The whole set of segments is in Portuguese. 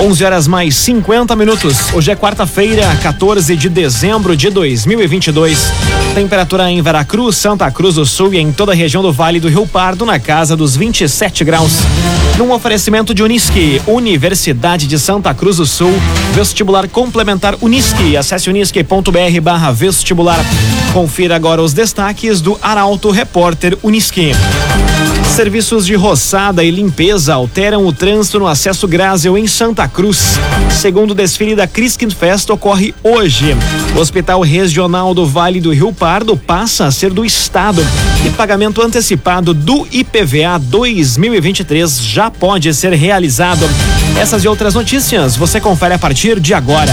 11 horas mais 50 minutos. Hoje é quarta-feira, 14 de dezembro de 2022. Temperatura em Veracruz, Santa Cruz do Sul e em toda a região do Vale do Rio Pardo na casa dos 27 graus. Num oferecimento de Unisque, Universidade de Santa Cruz do Sul, vestibular complementar Unisque. Acesse unisque.br barra vestibular. Confira agora os destaques do Arauto Repórter Unisque. Serviços de roçada e limpeza alteram o trânsito no acesso Grásel em Santa Cruz. Segundo desfile da Criskin Fest ocorre hoje. O Hospital Regional do Vale do Rio Pardo passa a ser do Estado e pagamento antecipado do IPVA 2023 já pode ser realizado. Essas e outras notícias você confere a partir de agora.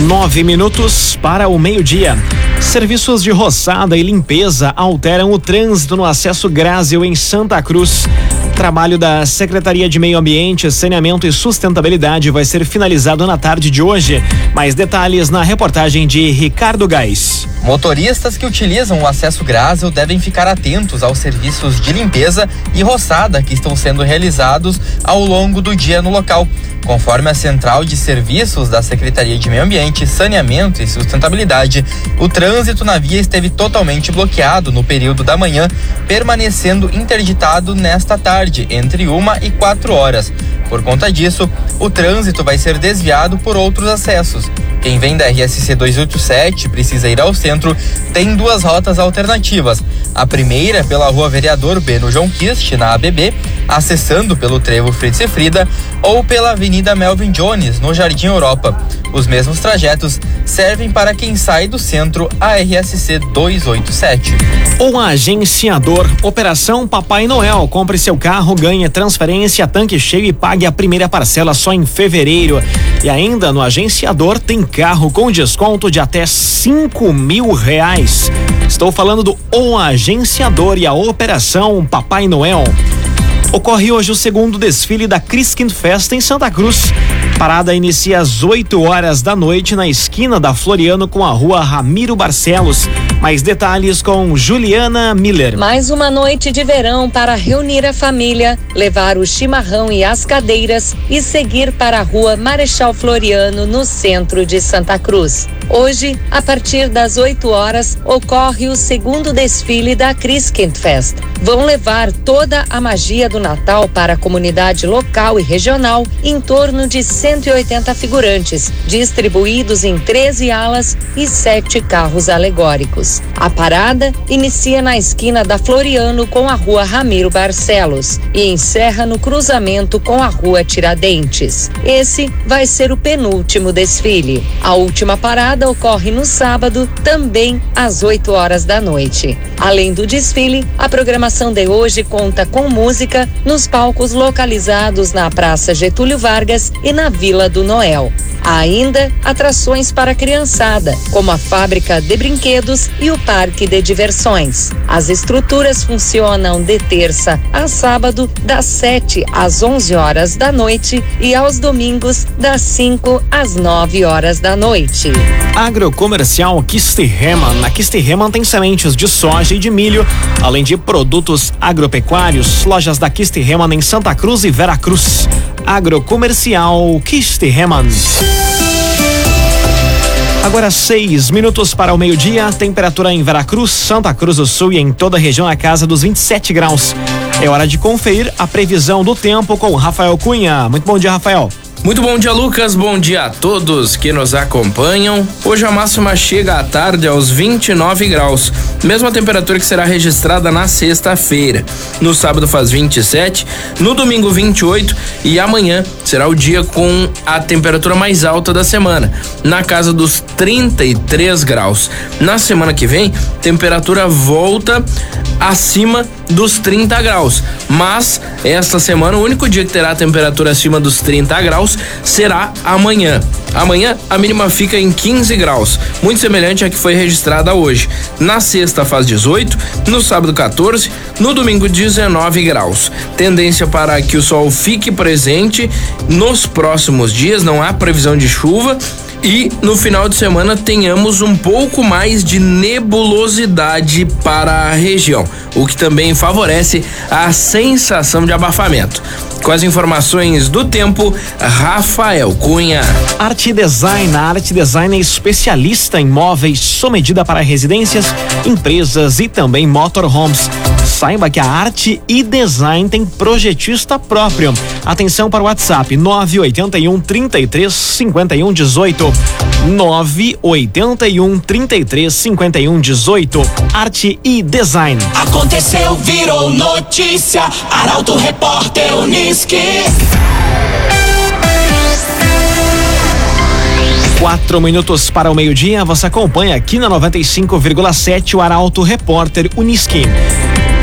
Nove minutos para o meio-dia. Serviços de roçada e limpeza alteram o trânsito no acesso Grásio em Santa Cruz. Trabalho da Secretaria de Meio Ambiente, Saneamento e Sustentabilidade vai ser finalizado na tarde de hoje. Mais detalhes na reportagem de Ricardo Gás. Motoristas que utilizam o acesso Grásio devem ficar atentos aos serviços de limpeza e roçada que estão sendo realizados ao longo do dia no local. Conforme a Central de Serviços da Secretaria de Meio Ambiente, Saneamento e Sustentabilidade, o trânsito na via esteve totalmente bloqueado no período da manhã, permanecendo interditado nesta tarde, entre uma e quatro horas. Por conta disso, o trânsito vai ser desviado por outros acessos. Quem vem da RSC 287 precisa ir ao centro, tem duas rotas alternativas. A primeira pela rua Vereador Beno João Kist, na ABB, acessando pelo trevo Fritz e Frida, ou pela Avenida Melvin Jones, no Jardim Europa. Os mesmos trajetos servem para quem sai do centro a RSC 287. O agenciador Operação Papai Noel. Compre seu carro, ganhe transferência, tanque cheio e pague a primeira parcela só em fevereiro. E ainda no agenciador tem carro com desconto de até cinco mil reais. Estou falando do O Agenciador e a Operação Papai Noel. Ocorre hoje o segundo desfile da Criskin Festa em Santa Cruz. Parada inicia às 8 horas da noite na esquina da Floriano com a rua Ramiro Barcelos. Mais detalhes com Juliana Miller. Mais uma noite de verão para reunir a família, levar o chimarrão e as cadeiras e seguir para a rua Marechal Floriano, no centro de Santa Cruz. Hoje, a partir das 8 horas, ocorre o segundo desfile da Christkent Fest. Vão levar toda a magia do Natal para a comunidade local e regional em torno de 180 figurantes, distribuídos em 13 alas e 7 carros alegóricos. A parada inicia na esquina da Floriano com a rua Ramiro Barcelos e encerra no cruzamento com a rua Tiradentes. Esse vai ser o penúltimo desfile. A última parada ocorre no sábado, também às 8 horas da noite. Além do desfile, a programação de hoje conta com música nos palcos localizados na Praça Getúlio Vargas e na Vila do Noel. Há ainda atrações para a criançada, como a fábrica de brinquedos e o parque de diversões. As estruturas funcionam de terça a sábado, das 7 às 11 horas da noite e aos domingos, das 5 às 9 horas da noite. Agrocomercial Kistiheman. Na Kistiheman tem sementes de soja e de milho, além de produtos agropecuários. Lojas da Kistiheman em Santa Cruz e Veracruz. Agrocomercial Kistiheman. Agora seis minutos para o meio-dia, temperatura em Veracruz, Santa Cruz do Sul e em toda a região a casa dos 27 graus. É hora de conferir a previsão do tempo com Rafael Cunha. Muito bom dia, Rafael. Muito bom dia, Lucas. Bom dia a todos que nos acompanham. Hoje a máxima chega à tarde aos 29 graus, mesma temperatura que será registrada na sexta-feira. No sábado faz 27, no domingo 28 e amanhã será o dia com a temperatura mais alta da semana, na casa dos 33 graus. Na semana que vem, temperatura volta acima dos 30 graus. Mas esta semana, o único dia que terá temperatura acima dos 30 graus será amanhã. Amanhã a mínima fica em 15 graus, muito semelhante à que foi registrada hoje. Na sexta faz 18, no sábado 14, no domingo 19 graus. Tendência para que o sol fique presente nos próximos dias, não há previsão de chuva e no final de semana tenhamos um pouco mais de nebulosidade para a região, o que também favorece a sensação de abafamento. Com as informações do tempo, Rafael Cunha. Arte Design. A Arte Design é especialista em móveis sob medida para residências, empresas e também motorhomes. Saiba que a Arte e Design tem projetista próprio. Atenção para o WhatsApp 981 33 51 18. 981 33 51 18. Arte e Design. Aconteceu, virou notícia. Arauto Repórter Uniski. Quatro minutos para o meio-dia, você acompanha aqui na 95,7 o Arauto Repórter Uniski.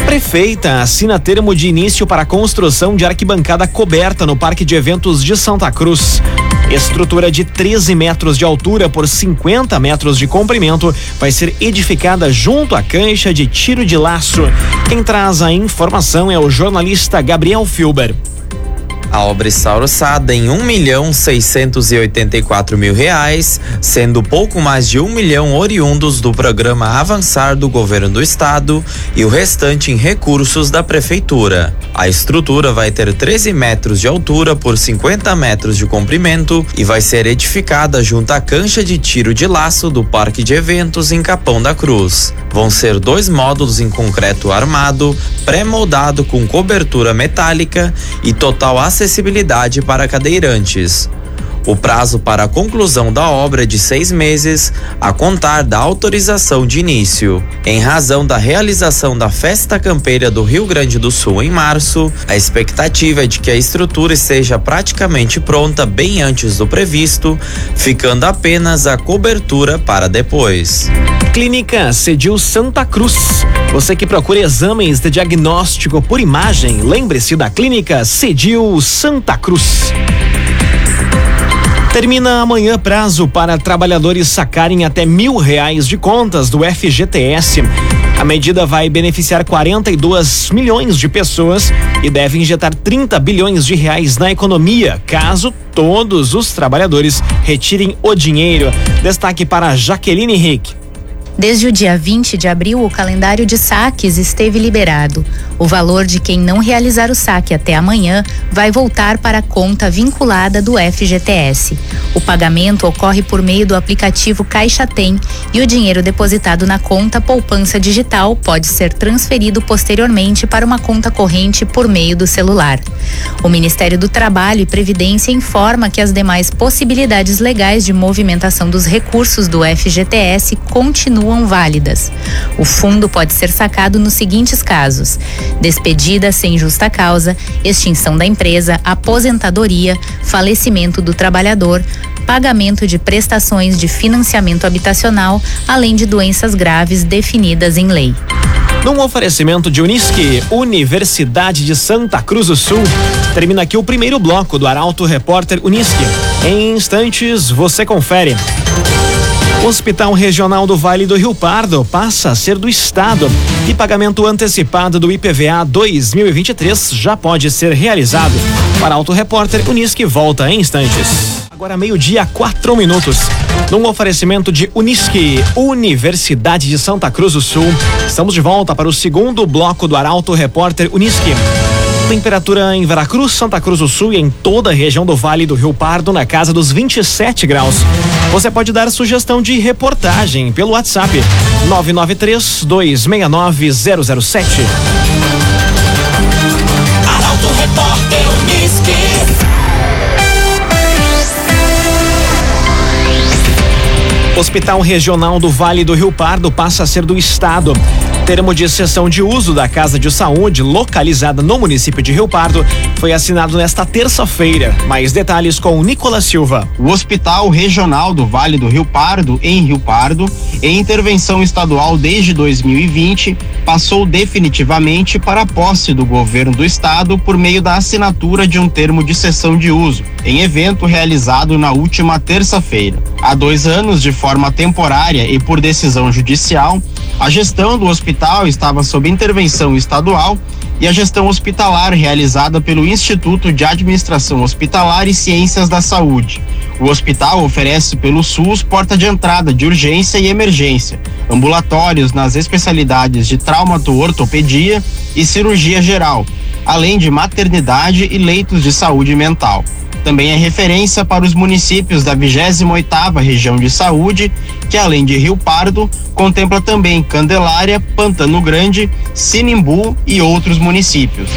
Prefeita assina termo de início para a construção de arquibancada coberta no Parque de Eventos de Santa Cruz. Estrutura de 13 metros de altura por 50 metros de comprimento vai ser edificada junto à cancha de tiro de laço. Quem traz a informação é o jornalista Gabriel Filber. A obra está orçada em um milhão seiscentos e oitenta e quatro mil reais, sendo pouco mais de um milhão oriundos do programa Avançar do governo do estado e o restante em recursos da prefeitura. A estrutura vai ter 13 metros de altura por 50 metros de comprimento e vai ser edificada junto à cancha de tiro de laço do Parque de Eventos em Capão da Cruz. Vão ser dois módulos em concreto armado, pré-moldado com cobertura metálica e total acessibilidade para cadeirantes. O prazo para a conclusão da obra é de seis meses, a contar da autorização de início. Em razão da realização da Festa Campeira do Rio Grande do Sul em março, a expectativa é de que a estrutura esteja praticamente pronta bem antes do previsto, ficando apenas a cobertura para depois. Clínica Cedil Santa Cruz. Você que procura exames de diagnóstico por imagem, lembre-se da Clínica Cedil Santa Cruz. Termina amanhã prazo para trabalhadores sacarem até mil reais de contas do FGTS. A medida vai beneficiar 42 milhões de pessoas e deve injetar 30 bilhões de reais na economia, caso todos os trabalhadores retirem o dinheiro. Destaque para Jaqueline Henrique. Desde o dia 20 de abril, o calendário de saques esteve liberado. O valor de quem não realizar o saque até amanhã vai voltar para a conta vinculada do FGTS. O pagamento ocorre por meio do aplicativo Caixa Tem e o dinheiro depositado na conta poupança digital pode ser transferido posteriormente para uma conta corrente por meio do celular. O Ministério do Trabalho e Previdência informa que as demais possibilidades legais de movimentação dos recursos do FGTS continuam continuam válidas. O fundo pode ser sacado nos seguintes casos: despedida sem justa causa, extinção da empresa, aposentadoria, falecimento do trabalhador, pagamento de prestações de financiamento habitacional, além de doenças graves definidas em lei. Num oferecimento de Unisque, Universidade de Santa Cruz do Sul, termina aqui o primeiro bloco do Arauto Repórter Unisque. Em instantes, você confere. O Hospital Regional do Vale do Rio Pardo passa a ser do Estado e pagamento antecipado do IPVA 2023 já pode ser realizado. Para Auto Repórter, Unisque volta em instantes. Agora meio-dia, quatro minutos. Num oferecimento de Unisque, Universidade de Santa Cruz do Sul. Estamos de volta para o segundo bloco do Arauto Repórter Unisque. Temperatura em Veracruz, Santa Cruz do Sul e em toda a região do Vale do Rio Pardo na casa dos 27 graus. Você pode dar sugestão de reportagem pelo WhatsApp 993 269 007. Arauto Repórter Uniski. Hospital Regional do Vale do Rio Pardo passa a ser do Estado. Termo de cessão de uso da Casa de Saúde, localizada no município de Rio Pardo, foi assinado nesta terça-feira. Mais detalhes com Nicolas Silva. O Hospital Regional do Vale do Rio Pardo, em Rio Pardo, em intervenção estadual desde 2020, passou definitivamente para a posse do governo do estado por meio da assinatura de um termo de cessão de uso, em evento realizado na última terça-feira. Há dois anos, de forma temporária e por decisão judicial, a gestão do hospital estava sob intervenção estadual e a gestão hospitalar realizada pelo Instituto de Administração Hospitalar e Ciências da Saúde. O hospital oferece pelo SUS porta de entrada de urgência e emergência, ambulatórios nas especialidades de traumato-ortopedia e cirurgia geral, além de maternidade e leitos de saúde mental. Também é referência para os municípios da 28ª Região de Saúde, que além de Rio Pardo, contempla também Candelária, Pantano Grande, Sinimbu e outros municípios.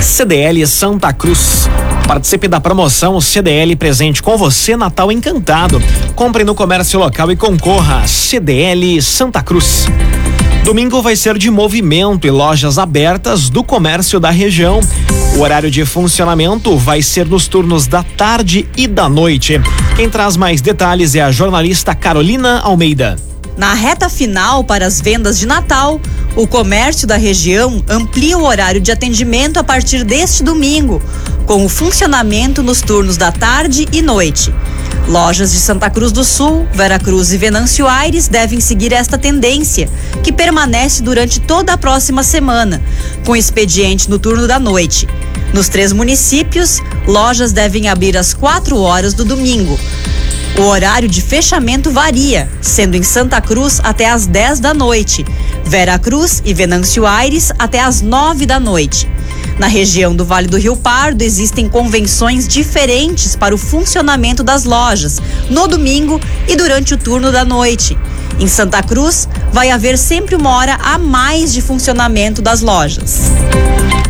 CDL Santa Cruz. Participe da promoção CDL presente com você Natal Encantado. Compre no comércio local e concorra CDL Santa Cruz. Domingo vai ser de movimento e lojas abertas do comércio da região. O horário de funcionamento vai ser nos turnos da tarde e da noite. Quem traz mais detalhes é a jornalista Carolina Almeida. Na reta final para as vendas de Natal, o comércio da região amplia o horário de atendimento a partir deste domingo, com o funcionamento nos turnos da tarde e noite. Lojas de Santa Cruz do Sul, Veracruz e Venâncio Aires devem seguir esta tendência, que permanece durante toda a próxima semana, com expediente no turno da noite. Nos três municípios, lojas devem abrir às 4 horas do domingo. O horário de fechamento varia, sendo em Santa Cruz até às 10 da noite, Vera Cruz e Venâncio Aires até às 9 da noite. Na região do Vale do Rio Pardo existem convenções diferentes para o funcionamento das lojas, no domingo e durante o turno da noite. Em Santa Cruz, vai haver sempre uma hora a mais de funcionamento das lojas.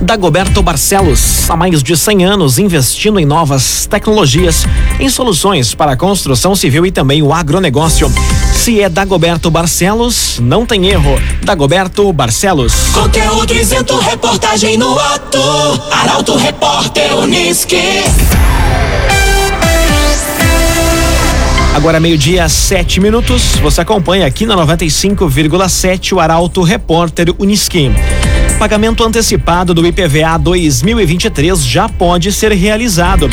Dagoberto Barcelos, há mais de 100 anos investindo em novas tecnologias, em soluções para a construção civil e também o agronegócio. Se é Dagoberto Barcelos, não tem erro. Dagoberto Barcelos. Conteúdo isento, reportagem no ato. Arauto Repórter Uniski. Agora meio-dia, sete minutos. Você acompanha aqui na 95,7 o Arauto Repórter Uniski. Pagamento antecipado do IPVA 2023 já pode ser realizado.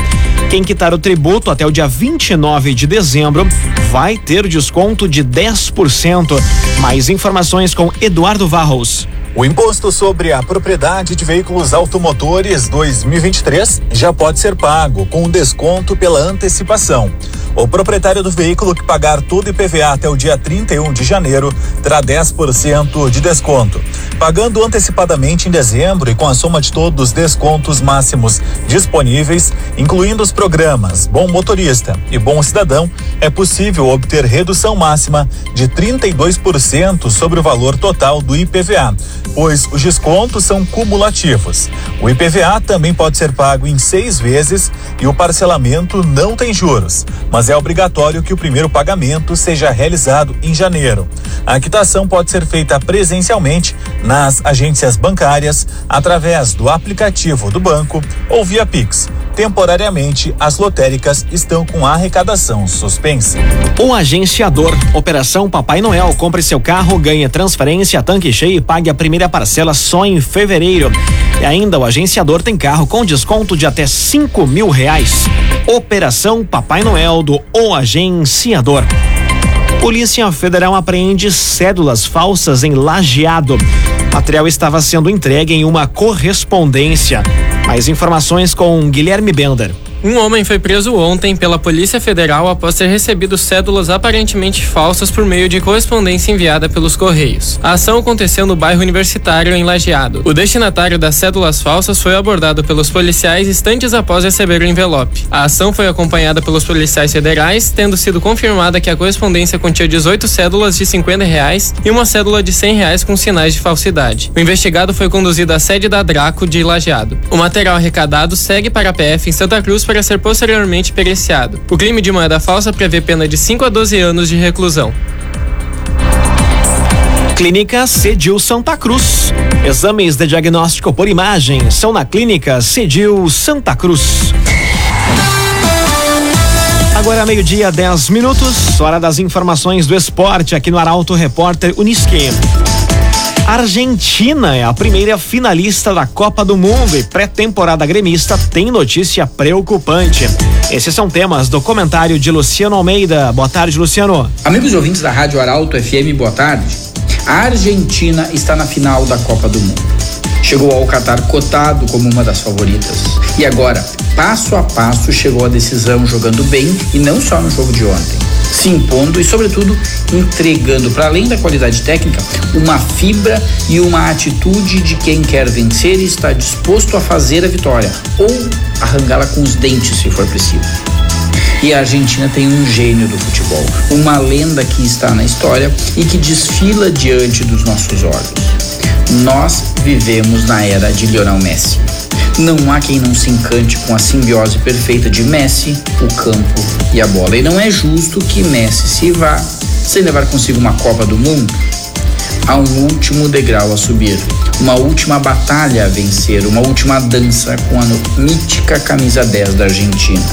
Quem quitar o tributo até o dia 29 de dezembro vai ter desconto de 10%. Mais informações com Eduardo Varros. O imposto sobre a propriedade de veículos automotores 2023 já pode ser pago com desconto pela antecipação. O proprietário do veículo que pagar todo IPVA até o dia 31 de janeiro terá 10% de desconto. Pagando antecipadamente em dezembro e com a soma de todos os descontos máximos disponíveis, incluindo os programas Bom Motorista e Bom Cidadão, é possível obter redução máxima de 32% sobre o valor total do IPVA, pois os descontos são cumulativos. O IPVA também pode ser pago em seis vezes e o parcelamento não tem juros, mas é obrigatório que o primeiro pagamento seja realizado em janeiro. A quitação pode ser feita presencialmente nas agências bancárias, através do aplicativo do banco ou via Pix. Temporariamente, as lotéricas estão com a arrecadação suspensa. O agenciador, Operação Papai Noel, compre seu carro, ganhe transferência, tanque cheio e pague a primeira parcela só em fevereiro. E ainda o agenciador tem carro com desconto de até cinco mil reais. Operação Papai Noel do O Agenciador. Polícia Federal apreende cédulas falsas em Lajeado. O material estava sendo entregue em uma correspondência. Mais informações com Guilherme Bender. Um homem foi preso ontem pela Polícia Federal após ter recebido cédulas aparentemente falsas por meio de correspondência enviada pelos Correios. A ação aconteceu no bairro Universitário, em Lajeado. O destinatário das cédulas falsas foi abordado pelos policiais instantes após receber o envelope. A ação foi acompanhada pelos policiais federais, tendo sido confirmada que a correspondência continha 18 cédulas de 50 reais e uma cédula de 100 reais com sinais de falsidade. O investigado foi conduzido à sede da Draco de Lajeado. O material arrecadado segue para a PF em Santa Cruz para ser posteriormente periciado. O crime de moeda falsa prevê pena de 5 a 12 anos de reclusão. Clínica Cedil Santa Cruz. Exames de diagnóstico por imagem são na Clínica Cedil Santa Cruz. Agora meio-dia, 10 minutos, hora das informações do esporte aqui no Arauto Repórter Unisque. Argentina é a primeira finalista da Copa do Mundo e pré-temporada gremista tem notícia preocupante. Esses são temas do comentário de Luciano Almeida. Boa tarde, Luciano. Amigos ouvintes da Rádio Arauto FM, boa tarde. A Argentina está na final da Copa do Mundo. Chegou ao Catar cotado como uma das favoritas. E agora, passo a passo, chegou a decisão jogando bem e não só no jogo de ontem. Se impondo e, sobretudo, entregando, para além da qualidade técnica, uma fibra e uma atitude de quem quer vencer e está disposto a fazer a vitória ou arrancá-la com os dentes, se for preciso. E a Argentina tem um gênio do futebol, uma lenda que está na história e que desfila diante dos nossos olhos. Nós vivemos na era de Lionel Messi. Não há quem não se encante com a simbiose perfeita de Messi, o campo e a bola. E não é justo que Messi se vá sem levar consigo uma Copa do Mundo. Há um último degrau a subir, uma última batalha a vencer, uma última dança com a mítica camisa 10 da Argentina.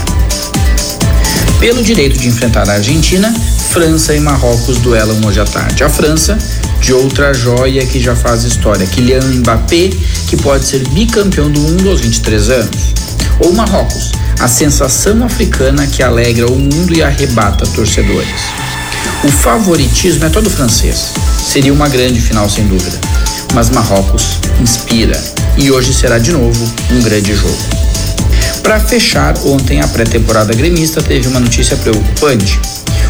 Pelo direito de enfrentar a Argentina, França e Marrocos duelam hoje à tarde. A França, de outra joia que já faz história, Kylian Mbappé, que pode ser bicampeão do mundo aos 23 anos. Ou Marrocos, a sensação africana que alegra o mundo e arrebata torcedores. O favoritismo é todo francês. Seria uma grande final, sem dúvida. Mas Marrocos inspira e hoje será de novo um grande jogo. Para fechar, ontem a pré-temporada gremista teve uma notícia preocupante.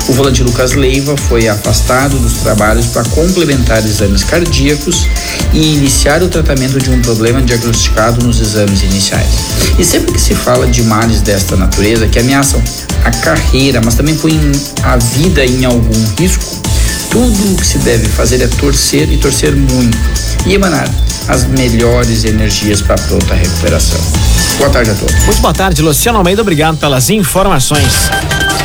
O volante Lucas Leiva foi afastado dos trabalhos para complementar exames cardíacos e iniciar o tratamento de um problema diagnosticado nos exames iniciais. E sempre que se fala de males desta natureza que ameaçam a carreira, mas também põem a vida em algum risco, tudo o que se deve fazer é torcer e torcer muito e emanar as melhores energias para a pronta recuperação. Boa tarde a todos. Muito boa tarde, Luciano Almeida. Obrigado pelas informações.